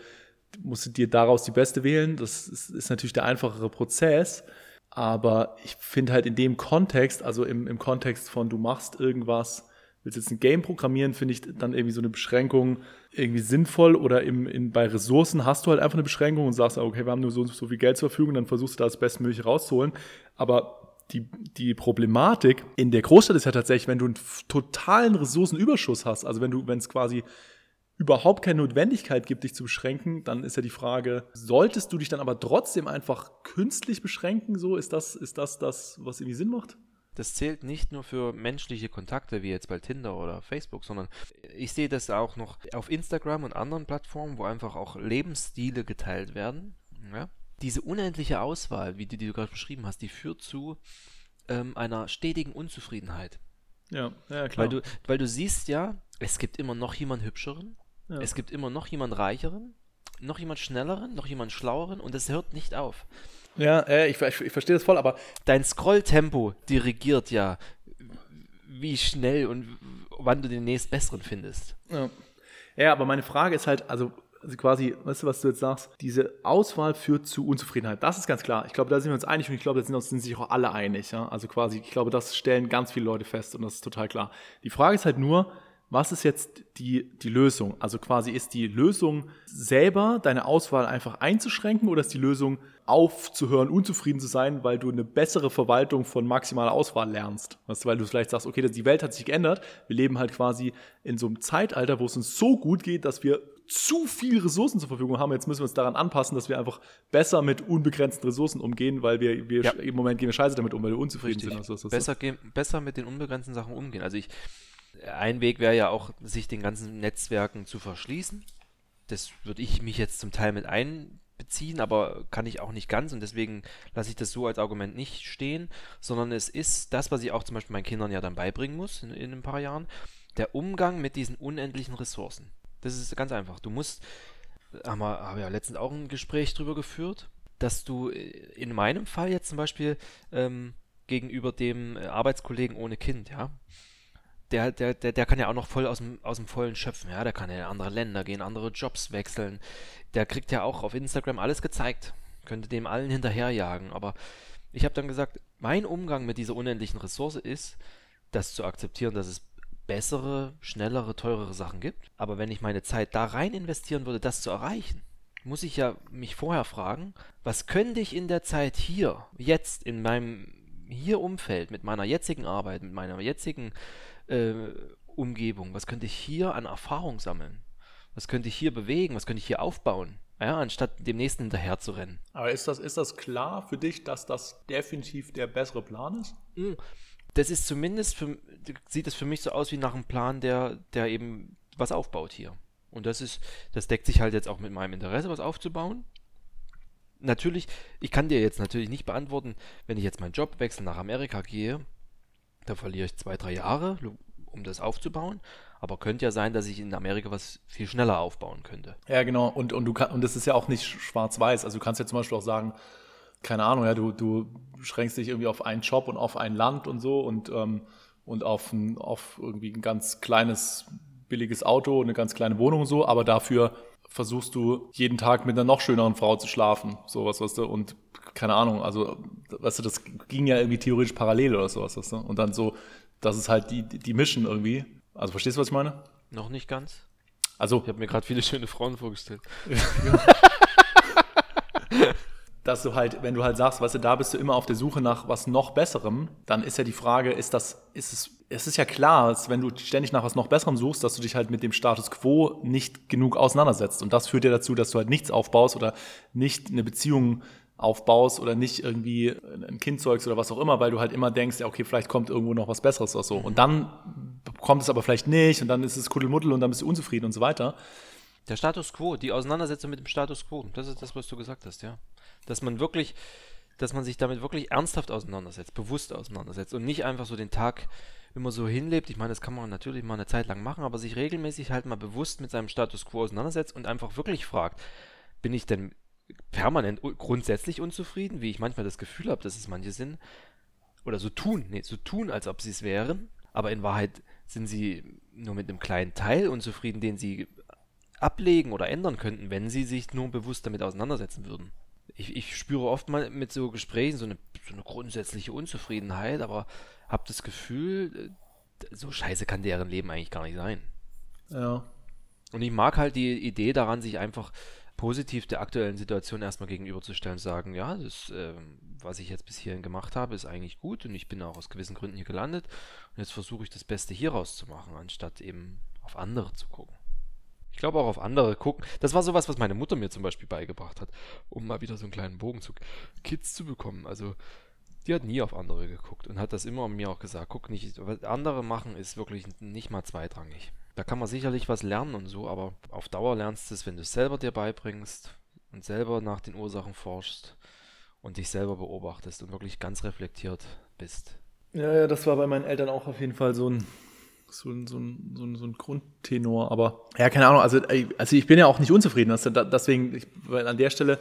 musst du dir daraus die beste wählen. Das ist, ist natürlich der einfachere Prozess. Aber ich finde halt in dem Kontext, also im, im Kontext von du machst irgendwas, willst jetzt ein Game programmieren, finde ich dann irgendwie so eine Beschränkung irgendwie sinnvoll oder im, in, bei Ressourcen hast du halt einfach eine Beschränkung und sagst, okay, wir haben nur so, so viel Geld zur Verfügung, dann versuchst du da das Bestmögliche rauszuholen. Aber die, die Problematik in der Großstadt ist ja tatsächlich, wenn du einen totalen Ressourcenüberschuss hast, also wenn du, wenn es quasi überhaupt keine Notwendigkeit gibt, dich zu beschränken, dann ist ja die Frage, solltest du dich dann aber trotzdem einfach künstlich beschränken? So, ist das, ist das das, was irgendwie Sinn macht? Das zählt nicht nur für menschliche Kontakte wie jetzt bei Tinder oder Facebook, sondern ich sehe das auch noch auf Instagram und anderen Plattformen, wo einfach auch Lebensstile geteilt werden. Ja? diese unendliche Auswahl, wie die, die du gerade beschrieben hast, die führt zu ähm, einer stetigen Unzufriedenheit. Ja, ja, klar. Weil du, weil du siehst ja, es gibt immer noch jemand Hübscheren, ja. es gibt immer noch jemand Reicheren, noch jemand Schnelleren, noch jemand Schlaueren und es hört nicht auf. Ja, äh, ich, ich, ich verstehe das voll, aber. Dein Scrolltempo dirigiert ja, wie schnell und wann du den nächst besseren findest. Ja. ja, aber meine Frage ist halt, also also quasi, weißt du, was du jetzt sagst, diese Auswahl führt zu Unzufriedenheit. Das ist ganz klar. Ich glaube, da sind wir uns einig und ich glaube, da sind, uns, sind sich auch alle einig. Ja? Also quasi, ich glaube, das stellen ganz viele Leute fest und das ist total klar. Die Frage ist halt nur, was ist jetzt die, die Lösung? Also quasi ist die Lösung selber deine Auswahl einfach einzuschränken oder ist die Lösung aufzuhören, unzufrieden zu sein, weil du eine bessere Verwaltung von maximaler Auswahl lernst? Weißt du, weil du vielleicht sagst, okay, die Welt hat sich geändert. Wir leben halt quasi in so einem Zeitalter, wo es uns so gut geht, dass wir zu viel Ressourcen zur Verfügung haben. Jetzt müssen wir uns daran anpassen, dass wir einfach besser mit unbegrenzten Ressourcen umgehen, weil wir, wir ja. im Moment gehen wir scheiße damit um, weil wir unzufrieden Richtig. sind. Also, besser, so. besser mit den unbegrenzten Sachen umgehen. Also ich, ein Weg wäre ja auch, sich den ganzen Netzwerken zu verschließen. Das würde ich mich jetzt zum Teil mit einbeziehen, aber kann ich auch nicht ganz und deswegen lasse ich das so als Argument nicht stehen, sondern es ist das, was ich auch zum Beispiel meinen Kindern ja dann beibringen muss in, in ein paar Jahren, der Umgang mit diesen unendlichen Ressourcen. Das ist ganz einfach. Du musst, haben wir, haben ja letztens auch ein Gespräch drüber geführt, dass du äh, in meinem Fall jetzt zum Beispiel ähm, gegenüber dem äh, Arbeitskollegen ohne Kind, ja, der, der, der, der kann ja auch noch voll aus dem, aus dem Vollen schöpfen, ja, der kann ja in andere Länder gehen, andere Jobs wechseln, der kriegt ja auch auf Instagram alles gezeigt, könnte dem allen hinterherjagen, aber ich habe dann gesagt, mein Umgang mit dieser unendlichen Ressource ist, das zu akzeptieren, dass es bessere, schnellere, teurere Sachen gibt. Aber wenn ich meine Zeit da rein investieren würde, das zu erreichen, muss ich ja mich vorher fragen, was könnte ich in der Zeit hier, jetzt in meinem hier Umfeld, mit meiner jetzigen Arbeit, mit meiner jetzigen äh, Umgebung, was könnte ich hier an Erfahrung sammeln? Was könnte ich hier bewegen? Was könnte ich hier aufbauen? Ja, anstatt dem nächsten hinterher zu rennen. Aber ist das, ist das klar für dich, dass das definitiv der bessere Plan ist? Mhm das ist zumindest, für, sieht es für mich so aus wie nach einem Plan, der, der eben was aufbaut hier. Und das ist, das deckt sich halt jetzt auch mit meinem Interesse, was aufzubauen. Natürlich, ich kann dir jetzt natürlich nicht beantworten, wenn ich jetzt meinen Job wechsle, nach Amerika gehe, da verliere ich zwei, drei Jahre, um das aufzubauen. Aber könnte ja sein, dass ich in Amerika was viel schneller aufbauen könnte. Ja, genau. Und, und, du kann, und das ist ja auch nicht schwarz-weiß. Also du kannst ja zum Beispiel auch sagen, keine Ahnung, ja, du, du schränkst dich irgendwie auf einen Job und auf ein Land und so und, ähm, und auf, ein, auf irgendwie ein ganz kleines, billiges Auto, eine ganz kleine Wohnung und so, aber dafür versuchst du jeden Tag mit einer noch schöneren Frau zu schlafen, sowas, weißt du, und keine Ahnung, also, weißt du, das ging ja irgendwie theoretisch parallel oder sowas, weißt du, und dann so, das ist halt die, die Mission irgendwie. Also, verstehst du, was ich meine? Noch nicht ganz. Also, ich habe mir gerade viele schöne Frauen vorgestellt. dass du halt, wenn du halt sagst, weißt du, da bist du immer auf der Suche nach was noch Besserem, dann ist ja die Frage, ist das, ist es, es ist ja klar, dass wenn du ständig nach was noch Besserem suchst, dass du dich halt mit dem Status quo nicht genug auseinandersetzt. Und das führt ja dazu, dass du halt nichts aufbaust oder nicht eine Beziehung aufbaust oder nicht irgendwie ein Kind zeugst oder was auch immer, weil du halt immer denkst, ja, okay, vielleicht kommt irgendwo noch was Besseres oder so. Und dann kommt es aber vielleicht nicht und dann ist es Kuddelmuddel und dann bist du unzufrieden und so weiter. Der Status quo, die Auseinandersetzung mit dem Status quo, das ist das, was du gesagt hast, ja. Dass man wirklich, dass man sich damit wirklich ernsthaft auseinandersetzt, bewusst auseinandersetzt und nicht einfach so den Tag immer so hinlebt. Ich meine, das kann man natürlich mal eine Zeit lang machen, aber sich regelmäßig halt mal bewusst mit seinem Status quo auseinandersetzt und einfach wirklich fragt, bin ich denn permanent grundsätzlich unzufrieden, wie ich manchmal das Gefühl habe, dass es manche sind, oder so tun, nee, so tun, als ob sie es wären, aber in Wahrheit sind sie nur mit einem kleinen Teil unzufrieden, den sie ablegen oder ändern könnten, wenn sie sich nur bewusst damit auseinandersetzen würden ich, ich spüre oft mal mit so Gesprächen so eine, so eine grundsätzliche Unzufriedenheit, aber habe das Gefühl, äh, so scheiße kann deren Leben eigentlich gar nicht sein. Ja. Und ich mag halt die Idee daran, sich einfach positiv der aktuellen Situation erstmal gegenüberzustellen und sagen, ja, das, äh, was ich jetzt bis hierhin gemacht habe, ist eigentlich gut und ich bin auch aus gewissen Gründen hier gelandet und jetzt versuche ich das Beste hier rauszumachen, anstatt eben auf andere zu gucken. Ich glaube auch auf andere gucken. Das war sowas, was meine Mutter mir zum Beispiel beigebracht hat, um mal wieder so einen kleinen Bogen zu Kids zu bekommen. Also die hat nie auf andere geguckt und hat das immer mir auch gesagt, guck nicht, was andere machen ist wirklich nicht mal zweitrangig. Da kann man sicherlich was lernen und so, aber auf Dauer lernst du es, wenn du es selber dir beibringst und selber nach den Ursachen forschst und dich selber beobachtest und wirklich ganz reflektiert bist. Ja, ja, das war bei meinen Eltern auch auf jeden Fall so ein so, so, so, so ein Grundtenor. Aber ja, keine Ahnung. Also, also ich bin ja auch nicht unzufrieden. Also deswegen, ich, weil an der Stelle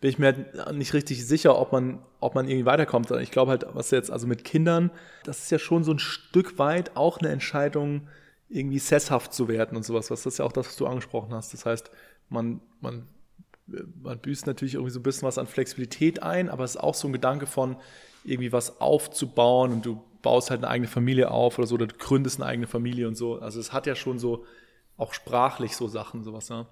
bin ich mir halt nicht richtig sicher, ob man, ob man irgendwie weiterkommt. Ich glaube halt, was jetzt, also mit Kindern, das ist ja schon so ein Stück weit auch eine Entscheidung, irgendwie sesshaft zu werden und sowas. Was das ist ja auch das, was du angesprochen hast. Das heißt, man, man, man büßt natürlich irgendwie so ein bisschen was an Flexibilität ein, aber es ist auch so ein Gedanke von irgendwie was aufzubauen und du baust halt eine eigene Familie auf oder so, oder du gründest eine eigene Familie und so. Also es hat ja schon so, auch sprachlich so Sachen, sowas, ja.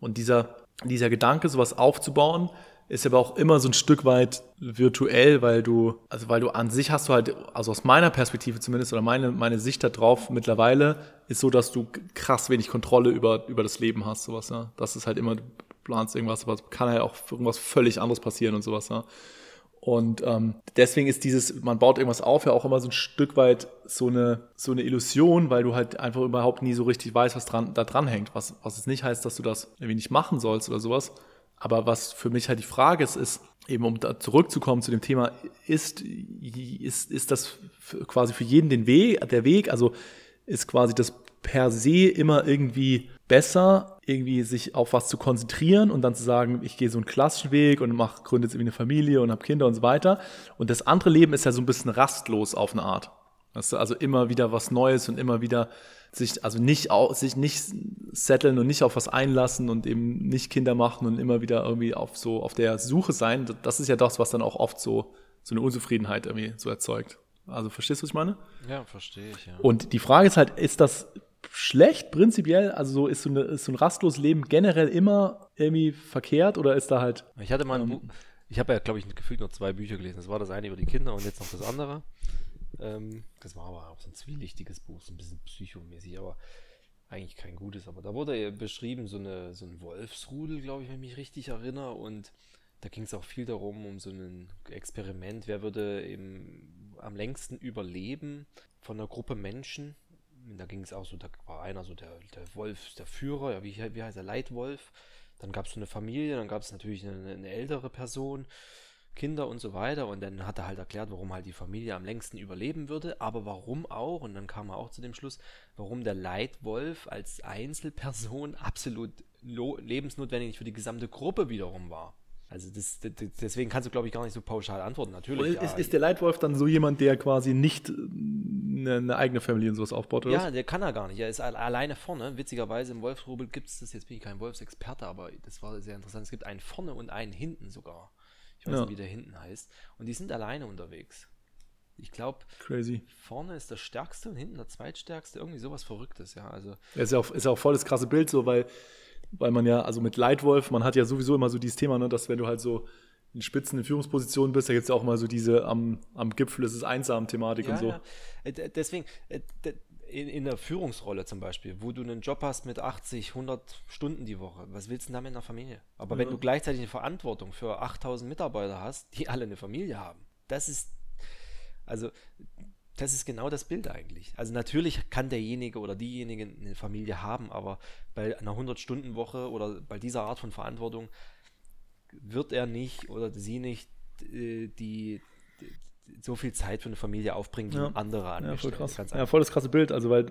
Und dieser, dieser Gedanke, sowas aufzubauen, ist aber auch immer so ein Stück weit virtuell, weil du, also weil du an sich hast du halt, also aus meiner Perspektive zumindest, oder meine, meine Sicht darauf mittlerweile, ist so, dass du krass wenig Kontrolle über, über das Leben hast, sowas, ja. Das ist halt immer, du planst irgendwas, aber kann halt auch irgendwas völlig anderes passieren und sowas, ja. Und ähm, deswegen ist dieses, man baut irgendwas auf, ja auch immer so ein Stück weit so eine, so eine Illusion, weil du halt einfach überhaupt nie so richtig weißt, was dran, da dran hängt. Was, was es nicht heißt, dass du das irgendwie nicht machen sollst oder sowas. Aber was für mich halt die Frage ist, ist, eben um da zurückzukommen zu dem Thema, ist, ist, ist das quasi für jeden den Weg, der Weg, also ist quasi das per se immer irgendwie besser, irgendwie sich auf was zu konzentrieren und dann zu sagen, ich gehe so einen klassischen Weg und mache, gründe jetzt irgendwie eine Familie und habe Kinder und so weiter. Und das andere Leben ist ja so ein bisschen rastlos auf eine Art. Also immer wieder was Neues und immer wieder sich, also nicht, sich nicht setteln und nicht auf was einlassen und eben nicht Kinder machen und immer wieder irgendwie auf so, auf der Suche sein. Das ist ja das, was dann auch oft so, so eine Unzufriedenheit irgendwie so erzeugt. Also verstehst du, was ich meine? Ja, verstehe ich, ja. Und die Frage ist halt, ist das schlecht prinzipiell? Also so ist so, eine, ist so ein rastloses Leben generell immer irgendwie verkehrt oder ist da halt. Ich hatte mal ein ähm, Buch, ich habe ja, glaube ich, gefühlt noch zwei Bücher gelesen. Das war das eine über die Kinder und jetzt noch das andere. Ähm, das war aber auch so ein zwielichtiges Buch, so ein bisschen psychomäßig, aber eigentlich kein gutes. Aber da wurde beschrieben, so, eine, so ein Wolfsrudel, glaube ich, wenn ich mich richtig erinnere. Und da ging es auch viel darum, um so ein Experiment. Wer würde eben am längsten überleben von einer Gruppe Menschen? Da ging es auch so, da war einer so der, der Wolf, der Führer, ja, wie, wie heißt er, Leitwolf, Dann gab es eine Familie, dann gab es natürlich eine, eine, ältere Person, Kinder und so weiter. Und dann hat er halt erklärt, warum halt die Familie am längsten überleben würde, aber warum auch, und dann kam er auch zu dem Schluss, warum der Leitwolf als Einzelperson absolut lebensnotwendig für die gesamte Gruppe wiederum war. Also das, das, deswegen kannst du, glaube ich, gar nicht so pauschal antworten. Natürlich. Ist, ja. ist, der Leitwolf dann so jemand, der quasi nicht eine, eine eigene Familie und sowas aufbaut? Oder? Ja, der kann er gar nicht. Er ist alleine vorne. Witzigerweise im Wolfsrubel gibt es das, jetzt bin ich kein Wolfsexperte, aber das war sehr interessant. Es gibt einen vorne und einen hinten sogar. Ich weiß ja. nicht, wie der hinten heißt. Und die sind alleine unterwegs. Ich glaube, vorne ist der stärkste und hinten der zweitstärkste. Irgendwie sowas Verrücktes, ja. Also, ja, ist ja auch, ist ja auch voll das krasse Bild so, weil weil man ja, also mit Leitwolf, man hat ja sowieso immer so dieses Thema, ne, dass wenn du halt so in Spitzen in Führungspositionen bist, da gibt es ja auch mal so diese am, am Gipfel ist es einsam Thematik ja, und so. Ja. Äh, deswegen, äh, in, in der Führungsrolle zum Beispiel, wo du einen Job hast mit 80, 100 Stunden die Woche, was willst du denn damit in der Familie? Aber ja. wenn du gleichzeitig eine Verantwortung für 8000 Mitarbeiter hast, die alle eine Familie haben, das ist, also das ist genau das Bild eigentlich. Also natürlich kann derjenige oder diejenige eine Familie haben, aber bei einer 100-Stunden-Woche oder bei dieser Art von Verantwortung wird er nicht oder sie nicht äh, die, die so viel Zeit für eine Familie aufbringen, wie ja. andere. Ja, voll krass. Ja, voll das krasse Bild. Also, weil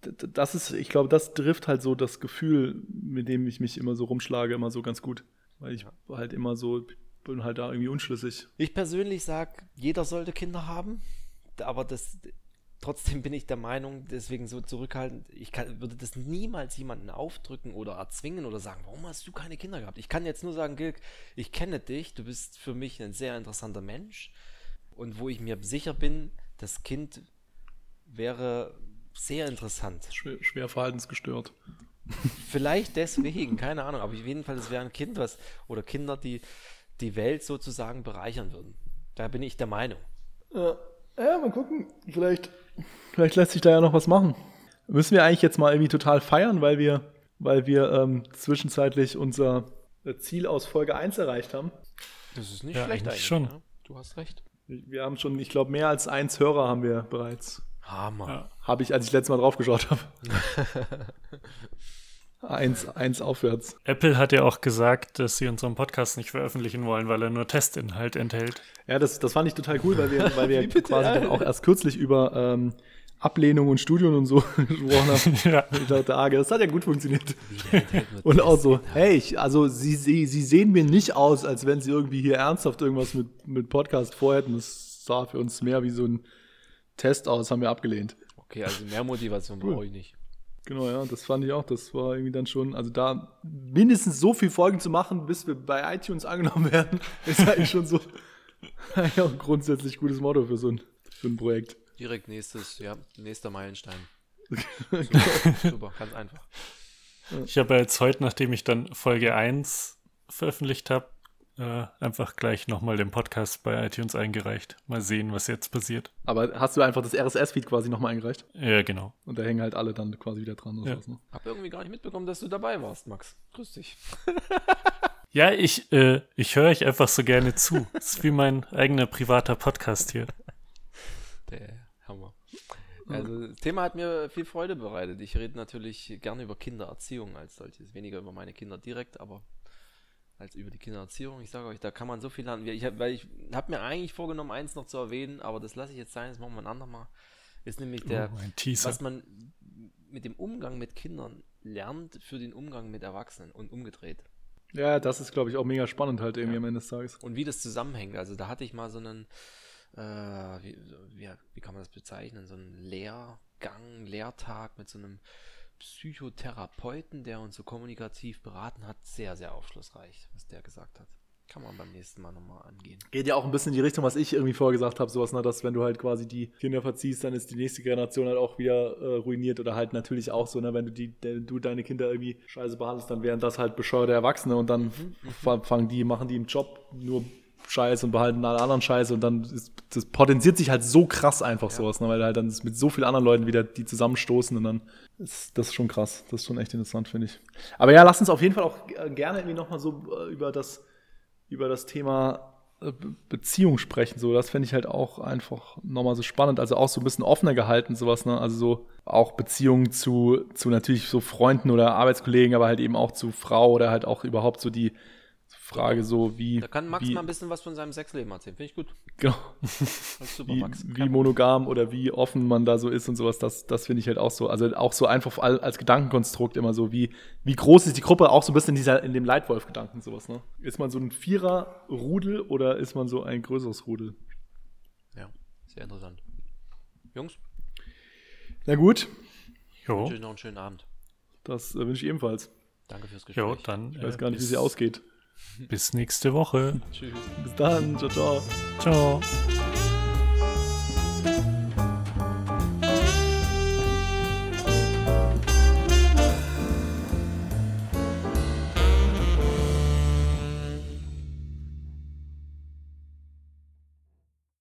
das ist, ich glaube, das trifft halt so das Gefühl, mit dem ich mich immer so rumschlage, immer so ganz gut. Weil ich ja. halt immer so, bin halt da irgendwie unschlüssig. Ich persönlich sage, jeder sollte Kinder haben aber das trotzdem bin ich der Meinung, deswegen so zurückhaltend, ich kann, würde das niemals jemanden aufdrücken oder erzwingen oder sagen, warum hast du keine Kinder gehabt? Ich kann jetzt nur sagen, Gilk, ich kenne dich, du bist für mich ein sehr interessanter Mensch und wo ich mir sicher bin, das Kind wäre sehr interessant. Schwer, schwer verhaltensgestört. Vielleicht deswegen, keine Ahnung, aber auf jeden Fall, das wäre ein Kind, was, oder Kinder, die die Welt sozusagen bereichern würden. Da bin ich der Meinung. Ja. Ja, mal gucken. Vielleicht, vielleicht lässt sich da ja noch was machen. Müssen wir eigentlich jetzt mal irgendwie total feiern, weil wir, weil wir ähm, zwischenzeitlich unser Ziel aus Folge 1 erreicht haben. Das ist nicht ja, schlecht eigentlich. Schon. Ja? Du hast recht. Wir haben schon, ich glaube, mehr als eins Hörer haben wir bereits. Hammer. Ja. Habe ich, als ich letztes Mal drauf geschaut habe. Eins, eins aufwärts. Apple hat ja auch gesagt, dass sie unseren Podcast nicht veröffentlichen wollen, weil er nur Testinhalt enthält. Ja, das, das fand ich total cool, weil wir, weil wir quasi dann auch erst kürzlich über ähm, Ablehnung und Studium und so gesprochen haben. ja. Ich dachte, ah, das hat ja gut funktioniert. und auch so, hey, ich, also sie, sie, sie sehen mir nicht aus, als wenn sie irgendwie hier ernsthaft irgendwas mit, mit Podcast vorhätten. Das sah für uns mehr wie so ein Test aus, haben wir abgelehnt. Okay, also mehr Motivation cool. brauche ich nicht. Genau, ja, das fand ich auch. Das war irgendwie dann schon, also da mindestens so viele Folgen zu machen, bis wir bei iTunes angenommen werden, ist eigentlich schon so ja, ein grundsätzlich gutes Motto für so ein, für ein Projekt. Direkt nächstes, ja, nächster Meilenstein. super, super, ganz einfach. Ich habe jetzt heute, nachdem ich dann Folge 1 veröffentlicht habe, äh, einfach gleich nochmal den Podcast bei iTunes eingereicht. Mal sehen, was jetzt passiert. Aber hast du einfach das RSS-Feed quasi nochmal eingereicht? Ja, genau. Und da hängen halt alle dann quasi wieder dran. Ja. Was, ne? Hab irgendwie gar nicht mitbekommen, dass du dabei warst, Max. Grüß dich. ja, ich, äh, ich höre euch einfach so gerne zu. Das ist wie mein eigener privater Podcast hier. Der Hammer. Also das Thema hat mir viel Freude bereitet. Ich rede natürlich gerne über Kindererziehung als solches, weniger über meine Kinder direkt, aber als über die Kindererziehung. Ich sage euch, da kann man so viel lernen. Ich hab, weil ich habe mir eigentlich vorgenommen, eins noch zu erwähnen, aber das lasse ich jetzt sein, das machen wir ein andermal. Ist nämlich der, oh, was man mit dem Umgang mit Kindern lernt für den Umgang mit Erwachsenen und umgedreht. Ja, das ist, glaube ich, auch mega spannend halt irgendwie ja. am Ende des Tages. Und wie das zusammenhängt. Also da hatte ich mal so einen, äh, wie, wie, wie kann man das bezeichnen, so einen Lehrgang, Lehrtag mit so einem Psychotherapeuten, der uns so kommunikativ beraten hat, sehr, sehr aufschlussreich, was der gesagt hat. Kann man beim nächsten Mal nochmal angehen. Geht ja auch ein bisschen in die Richtung, was ich irgendwie vorher gesagt habe, sowas, ne, dass wenn du halt quasi die Kinder verziehst, dann ist die nächste Generation halt auch wieder äh, ruiniert oder halt natürlich auch so, ne, wenn du die, du deine Kinder irgendwie scheiße behandelst, dann wären das halt bescheuerte Erwachsene und dann mhm. fangen die, machen die im Job nur Scheiß und behalten alle anderen Scheiße und dann ist, das potenziert sich halt so krass einfach ja. sowas, ne, weil halt dann mit so vielen anderen Leuten wieder die zusammenstoßen und dann ist das schon krass. Das ist schon echt interessant, finde ich. Aber ja, lass uns auf jeden Fall auch gerne irgendwie nochmal so äh, über das, über das Thema äh, Beziehung sprechen, so, das fände ich halt auch einfach nochmal so spannend, also auch so ein bisschen offener gehalten, sowas, ne, also so auch Beziehungen zu, zu natürlich so Freunden oder Arbeitskollegen, aber halt eben auch zu Frau oder halt auch überhaupt so die Frage so, wie. Da kann Max wie, mal ein bisschen was von seinem Sexleben erzählen, finde ich gut. Genau. super, wie, Max. wie monogam oder wie offen man da so ist und sowas, das, das finde ich halt auch so. Also auch so einfach als Gedankenkonstrukt immer so, wie, wie groß ist die Gruppe, auch so ein bisschen in, dieser, in dem Leitwolf-Gedanken, sowas, ne? Ist man so ein Vierer-Rudel oder ist man so ein größeres Rudel? Ja, sehr interessant. Jungs? Na gut. Jo. Ich wünsche euch noch einen schönen Abend. Das äh, wünsche ich ebenfalls. Danke fürs Gespräch. Jo, dann. Ich weiß gar nicht, wie sie ausgeht. Bis nächste Woche. Tschüss. Bis dann. Ciao, ciao. Ciao.